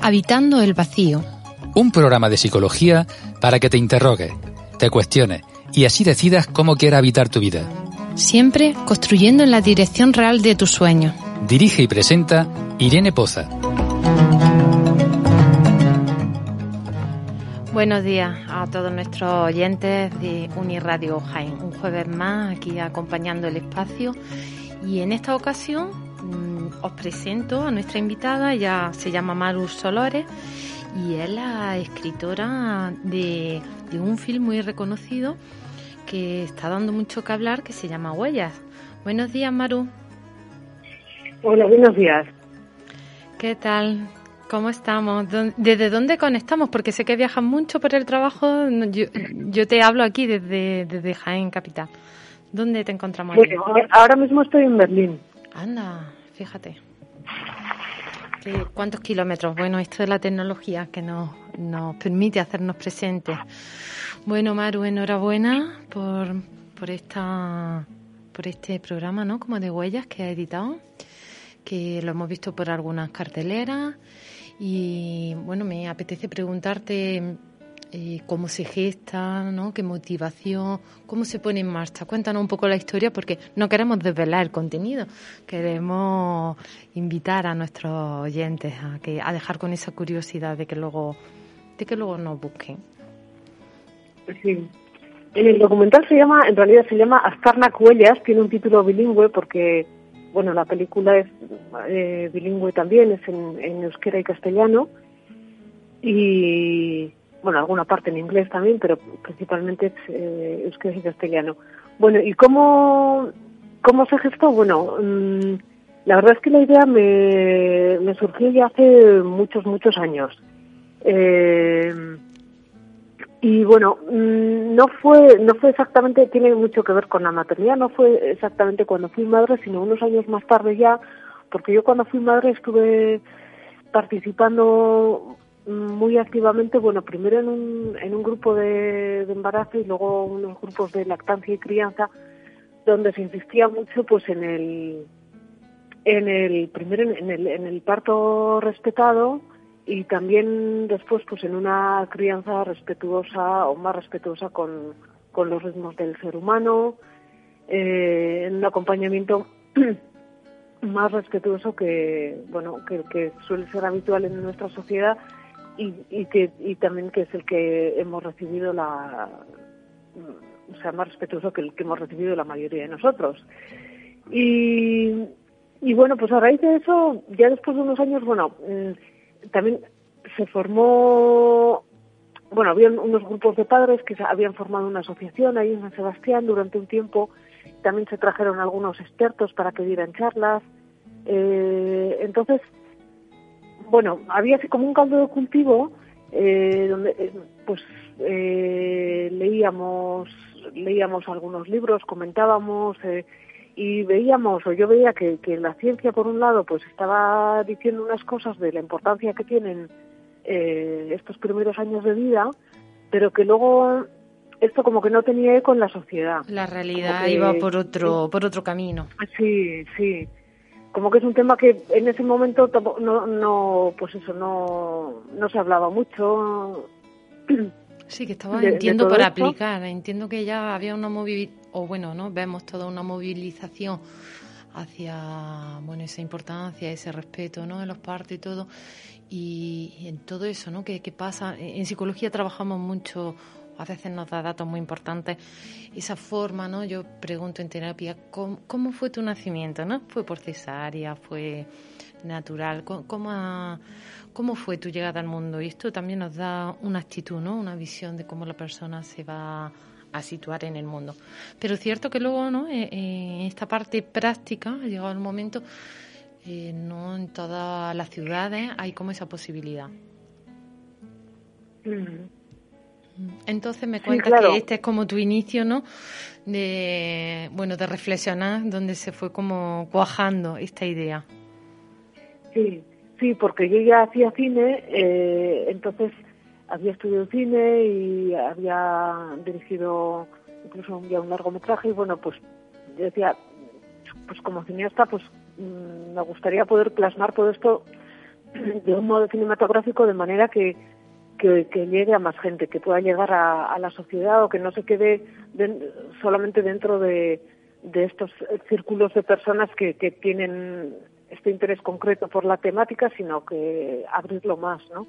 Habitando el vacío. Un programa de psicología para que te interrogues, te cuestiones y así decidas cómo quieras habitar tu vida. Siempre construyendo en la dirección real de tus sueños. Dirige y presenta Irene Poza. Buenos días a todos nuestros oyentes de Uniradio Jaén. Un jueves más aquí acompañando el espacio y en esta ocasión mm, os presento a nuestra invitada, ella se llama Maru Solores y es la escritora de, de un film muy reconocido que está dando mucho que hablar que se llama Huellas. Buenos días, Maru. Hola, buenos días. ¿Qué tal? ¿Cómo estamos? ¿Desde dónde conectamos? Porque sé que viajas mucho por el trabajo. Yo, yo te hablo aquí desde, desde Jaén, capital. ¿Dónde te encontramos? Bueno, ahora mismo estoy en Berlín. Anda, fíjate. ¿Qué, ¿Cuántos kilómetros? Bueno, esto es la tecnología que nos, nos permite hacernos presentes. Bueno, Maru, enhorabuena por, por, esta, por este programa, ¿no? Como de huellas que ha editado, que lo hemos visto por algunas carteleras y bueno, me apetece preguntarte eh, cómo se gesta, ¿no? qué motivación, cómo se pone en marcha. Cuéntanos un poco la historia porque no queremos desvelar el contenido, queremos invitar a nuestros oyentes a, que, a dejar con esa curiosidad de que luego, de que luego nos busquen. Sí. El documental se llama, en realidad se llama Astarnak Huellas, tiene un título bilingüe porque bueno, la película es eh, bilingüe también, es en, en, euskera y castellano. Y, bueno, alguna parte en inglés también, pero principalmente es eh, euskera y castellano. Bueno, ¿y cómo, cómo se gestó? Bueno, mmm, la verdad es que la idea me, me surgió ya hace muchos, muchos años. Eh, y bueno, no fue, no fue exactamente, tiene mucho que ver con la maternidad, no fue exactamente cuando fui madre, sino unos años más tarde ya, porque yo cuando fui madre estuve participando muy activamente, bueno, primero en un, en un grupo de, de embarazo y luego unos grupos de lactancia y crianza, donde se insistía mucho pues en el, en el, primero en el, en el parto respetado, y también después pues en una crianza respetuosa o más respetuosa con, con los ritmos del ser humano, eh, en un acompañamiento más respetuoso que bueno que, que, suele ser habitual en nuestra sociedad y, y que y también que es el que hemos recibido la o sea más respetuoso que el que hemos recibido la mayoría de nosotros. Y y bueno pues a raíz de eso ya después de unos años bueno también se formó, bueno, había unos grupos de padres que habían formado una asociación ahí en San Sebastián durante un tiempo. También se trajeron algunos expertos para que dieran charlas. Eh, entonces, bueno, había como un caldo de cultivo eh, donde, pues, eh, leíamos leíamos algunos libros, comentábamos. Eh, y veíamos o yo veía que, que, la ciencia por un lado pues estaba diciendo unas cosas de la importancia que tienen eh, estos primeros años de vida pero que luego esto como que no tenía eco en la sociedad. La realidad que, iba por otro sí, por otro camino. Sí sí. Como que es un tema que en ese momento no, no pues eso no no se hablaba mucho Sí, que estaba, de, entiendo, de para esto. aplicar. Entiendo que ya había una movilización, o bueno, ¿no? Vemos toda una movilización hacia, bueno, esa importancia, ese respeto, ¿no? En los partos y todo. Y, y en todo eso, ¿no? ¿Qué, ¿Qué pasa? En psicología trabajamos mucho a veces nos da datos muy importantes. Esa forma, ¿no? Yo pregunto en terapia, ¿cómo, cómo fue tu nacimiento, no? ¿Fue por cesárea? ¿Fue natural? ¿Cómo, cómo, ha, ¿Cómo fue tu llegada al mundo? Y esto también nos da una actitud, ¿no? Una visión de cómo la persona se va a situar en el mundo. Pero es cierto que luego, ¿no? Eh, en esta parte práctica ha llegado el momento, eh, no en todas las ciudades hay como esa posibilidad. Mm. Entonces me cuentas que este es como tu inicio, ¿no? De, bueno, de reflexionar, donde se fue como cuajando esta idea. Sí, sí, porque yo ya hacía cine, eh, entonces había estudiado cine y había dirigido incluso un, un largometraje y bueno, pues yo decía, pues como cineasta, pues mm, me gustaría poder plasmar todo esto de un modo cinematográfico de manera que, que, llegue a más gente, que pueda llegar a, la sociedad o que no se quede solamente dentro de, de, estos círculos de personas que, que tienen este interés concreto por la temática, sino que abrirlo más, ¿no?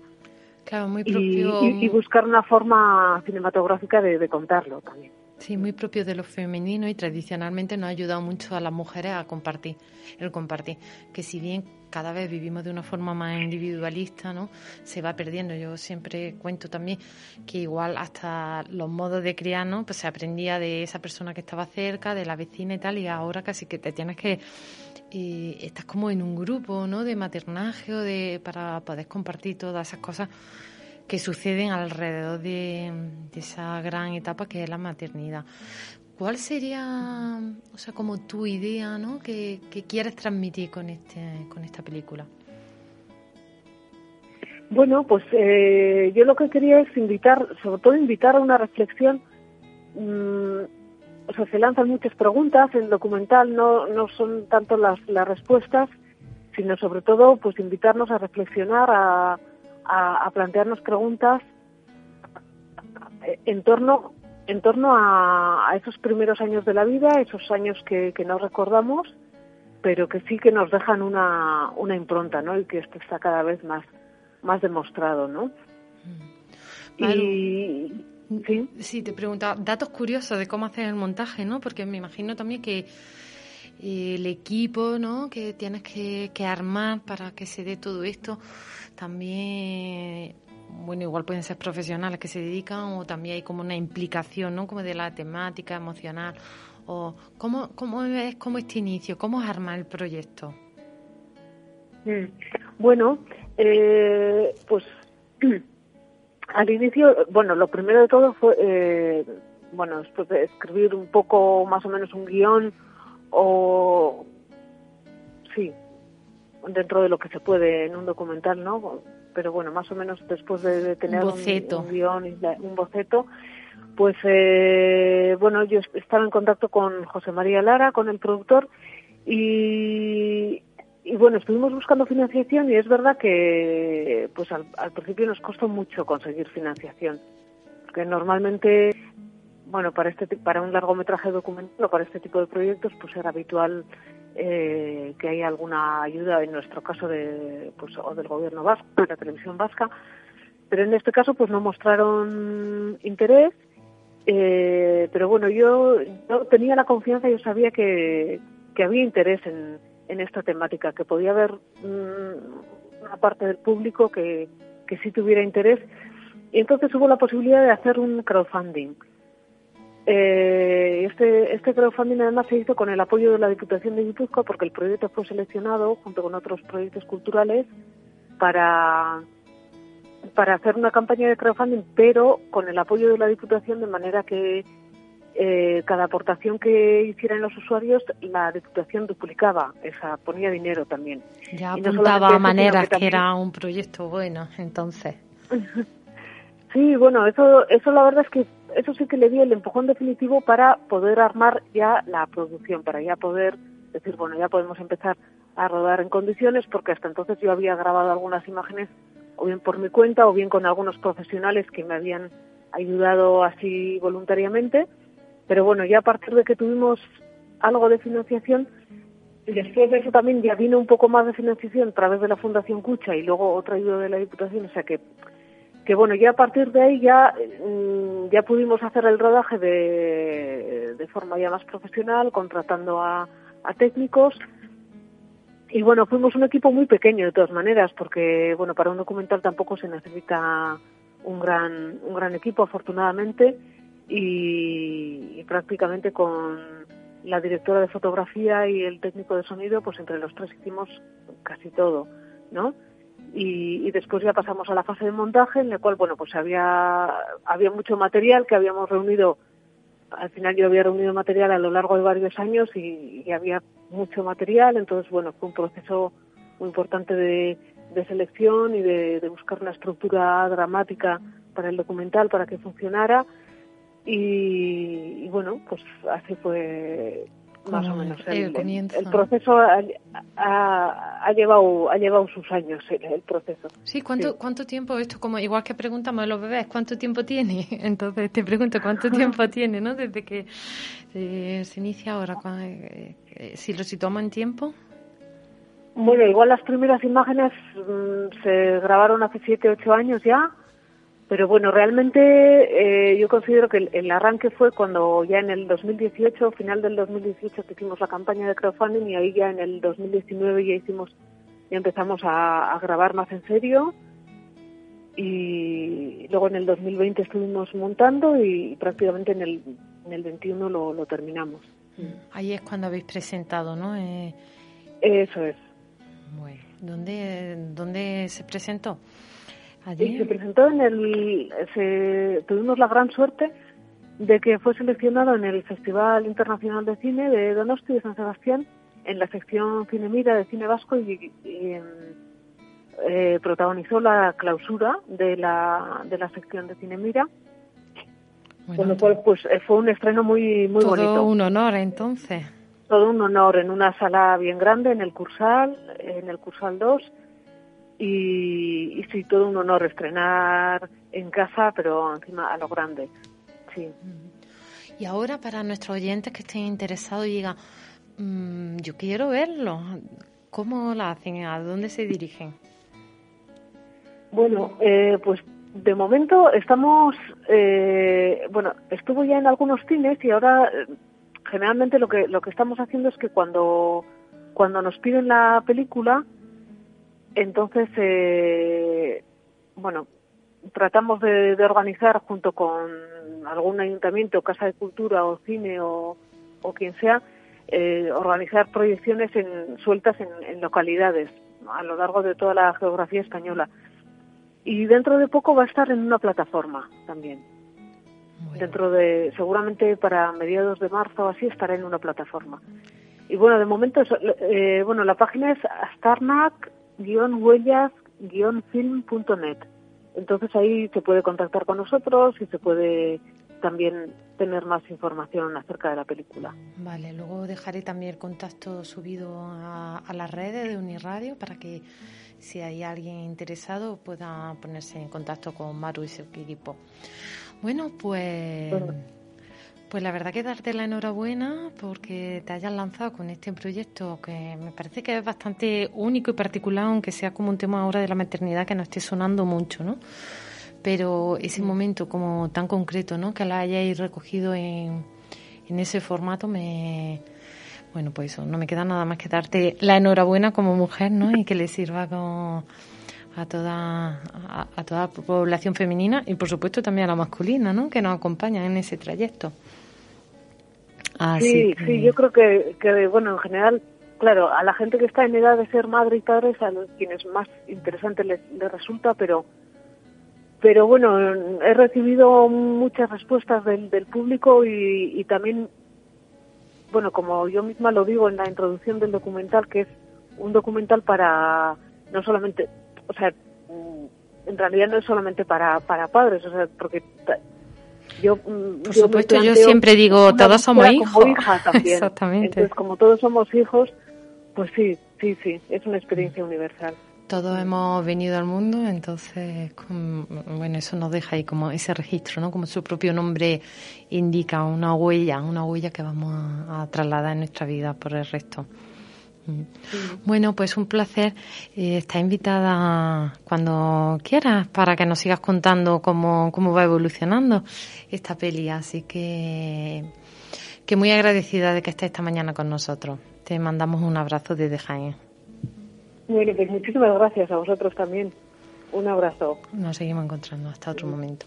Claro, muy propio. Y, buscar una forma cinematográfica de, contarlo también. Sí, muy propio de lo femenino y tradicionalmente nos ha ayudado mucho a las mujeres a compartir, el compartir. Que si bien cada vez vivimos de una forma más individualista, ¿no? Se va perdiendo. Yo siempre cuento también que igual hasta los modos de criar, ¿no? Pues se aprendía de esa persona que estaba cerca, de la vecina y tal, y ahora casi que te tienes que y estás como en un grupo, ¿no? De maternaje o de para poder compartir todas esas cosas que suceden alrededor de, esa gran etapa que es la maternidad. ¿Cuál sería, o sea, como tu idea, ¿no? Que, quieres transmitir con este, con esta película. Bueno, pues eh, yo lo que quería es invitar, sobre todo invitar a una reflexión mm, o sea, se lanzan muchas preguntas, el documental no, no son tanto las, las respuestas, sino sobre todo pues invitarnos a reflexionar, a, a, plantearnos preguntas en torno en torno a, esos primeros años de la vida, esos años que, que no recordamos, pero que sí que nos dejan una, una impronta, ¿no? Y que esto está cada vez más, más demostrado, ¿no? Y, ¿Sí? sí, te preguntaba datos curiosos de cómo hacer el montaje, ¿no? Porque me imagino también que eh, el equipo, ¿no? Que tienes que, armar para que se dé todo esto, también bueno, igual pueden ser profesionales que se dedican o también hay como una implicación, ¿no? Como de la temática emocional. O ¿cómo, cómo es como este inicio? ¿Cómo es armar el proyecto? Mm. Bueno, eh, pues al inicio, bueno, lo primero de todo fue, eh, bueno, después de escribir un poco más o menos un guion o, sí, dentro de lo que se puede en un documental, ¿no? Pero bueno, más o menos después de, tener un, un, guion y un boceto, pues eh, bueno, yo estaba en contacto con José María Lara, con el productor, y, y bueno, estuvimos buscando financiación y es verdad que pues al, principio nos costó mucho conseguir financiación, porque normalmente, bueno, para este para un largometraje documental o para este tipo de proyectos, pues era habitual eh, que haya alguna ayuda, en nuestro caso de pues o del gobierno vasco, de la televisión vasca, pero en este caso pues no mostraron interés. Eh, pero bueno, yo, yo tenía la confianza, yo sabía que, que había interés en, en esta temática, que podía haber mm, una parte del público que, que sí tuviera interés. Y entonces hubo la posibilidad de hacer un crowdfunding. Eh, este, este crowdfunding además se hizo con el apoyo de la Diputación de Guipúzcoa porque el proyecto fue seleccionado junto con otros proyectos culturales para, para hacer una campaña de crowdfunding, pero con el apoyo de la Diputación de manera que eh, cada aportación que hicieran los usuarios, la Diputación duplicaba, esa ponía dinero también. Ya apuntaba a maneras que, era un proyecto bueno, entonces. sí, bueno, eso, eso la verdad es que eso sí que le dio el empujón definitivo para poder armar ya la producción, para ya poder decir, bueno, ya podemos empezar a rodar en condiciones, porque hasta entonces yo había grabado algunas imágenes, o bien por mi cuenta, o bien con algunos profesionales que me habían ayudado así voluntariamente pero bueno, ya a partir de que tuvimos algo de financiación, después de eso también ya vino un poco más de financiación a través de la Fundación Cucha y luego otra ayuda de la Diputación, o sea que que bueno, ya a partir de ahí ya, mm, ya pudimos hacer el rodaje de, de forma ya más profesional, contratando a, a técnicos. Y bueno, fuimos un equipo muy pequeño de todas maneras, porque bueno, para un documental tampoco se necesita un gran, un gran equipo, afortunadamente y, prácticamente con la directora de fotografía y el técnico de sonido, pues entre los tres hicimos casi todo, ¿no? Y, después ya pasamos a la fase de montaje en la cual, bueno, pues había, había mucho material que habíamos reunido, al final yo había reunido material a lo largo de varios años y, había mucho material, entonces, bueno, fue un proceso muy importante de, selección y de buscar una estructura dramática para el documental para que funcionara y, bueno, pues así fue más o menos el, el, proceso ha, ha, llevado ha llevado sus años el, proceso. Sí cuánto cuánto tiempo esto como igual que preguntamos a los bebés cuánto tiempo tiene entonces te pregunto cuánto tiempo tiene no desde que eh, se inicia ahora eh, eh, si lo situamos en tiempo bueno igual las primeras imágenes mm, se grabaron hace siete ocho años ya pero bueno, realmente eh, yo considero que el, arranque fue cuando ya en el 2018, final del 2018, que hicimos la campaña de crowdfunding y ahí ya en el 2019 ya hicimos, ya empezamos a, grabar más en serio y luego en el 2020 estuvimos montando y prácticamente en el, en el 21 lo, lo terminamos. Ahí es cuando habéis presentado, ¿no? Eh... Eso es. Bueno, ¿dónde, ¿dónde se presentó? Y se presentó en el. Se, tuvimos la gran suerte de que fue seleccionado en el Festival Internacional de Cine de Donosti de San Sebastián, en la sección Cine Mira de Cine Vasco y, em, eh, protagonizó la clausura de la, de la sección de Cine Mira. con lo cual, pues eh, fue un estreno muy, muy bonito. Todo un honor, entonces. Todo un honor en una sala bien grande, en el Cursal, en el Cursal 2 y, y sí, todo un honor estrenar en casa, pero encima a lo grande. Sí. Y ahora para nuestros oyentes que estén interesados y digan, mm, yo quiero verlo, ¿cómo lo hacen? ¿A dónde se dirigen? Bueno, eh, pues de momento estamos, eh, bueno, estuvo ya en algunos cines y ahora eh, generalmente lo que lo que estamos haciendo es que cuando cuando nos piden la película entonces, eh, bueno, tratamos de, organizar junto con algún ayuntamiento, casa de cultura o cine o, quien sea, eh, organizar proyecciones en, sueltas en, localidades a lo largo de toda la geografía española. Y dentro de poco va a estar en una plataforma también. Dentro de, seguramente para mediados de marzo o así estará en una plataforma. Y bueno, de momento, eh, bueno, la página es Astarnac huellas-film.net. Entonces ahí se puede contactar con nosotros y se puede también tener más información acerca de la película. Vale, luego dejaré también el contacto subido a, las redes de Uniradio para que si hay alguien interesado pueda ponerse en contacto con Maru y su equipo. Bueno, pues... Pues la verdad que darte la enhorabuena porque te hayas lanzado con este proyecto que me parece que es bastante único y particular, aunque sea como un tema ahora de la maternidad que no esté sonando mucho, ¿no? Pero ese momento como tan concreto, ¿no? Que la hayáis recogido en, en ese formato me... Bueno, pues eso, no me queda nada más que darte la enhorabuena como mujer, ¿no? Y que le sirva como a toda, a, toda la población femenina y por supuesto también a la masculina, ¿no? Que nos acompaña en ese trayecto. sí, sí, yo creo que, que, bueno, en general, claro, a la gente que está en edad de ser madre y padre es a quienes más interesante les, resulta, pero pero bueno, he recibido muchas respuestas del, del público y, y también, bueno, como yo misma lo digo en la introducción del documental, que es un documental para no solamente o sea, mm, en realidad no es solamente para, para padres, o sea, porque yo, mm, Por supuesto, yo siempre digo, todos somos hijos. Exactamente. Entonces, como todos somos hijos, pues sí, sí, sí, es una experiencia universal. Todos hemos venido al mundo, entonces, bueno, eso nos deja ahí como ese registro, ¿no? Como su propio nombre indica, una huella, una huella que vamos a trasladar en nuestra vida por el resto. Bueno, pues un placer. Eh, está invitada cuando quieras para que nos sigas contando cómo, cómo va evolucionando esta peli. Así que, que muy agradecida de que estés esta mañana con nosotros. Te mandamos un abrazo desde Jaén. Bueno, pues muchísimas gracias a vosotros también. Un abrazo. Nos seguimos encontrando. Hasta otro momento.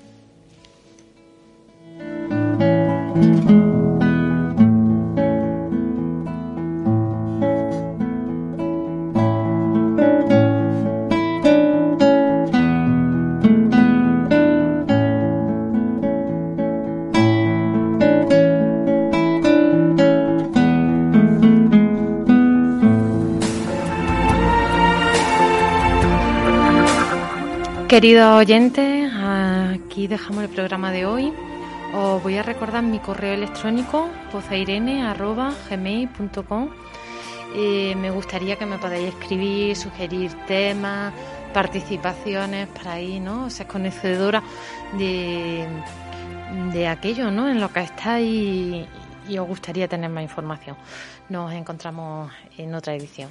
Queridos oyentes, aquí dejamos el programa de hoy. Os voy a recordar mi correo electrónico pozairene.gmail.com Me gustaría que me podáis escribir, sugerir temas, participaciones para ahí, ¿no? Ser conocedora de, de aquello, ¿no? En lo que estáis y os gustaría tener más información. Nos encontramos en otra edición.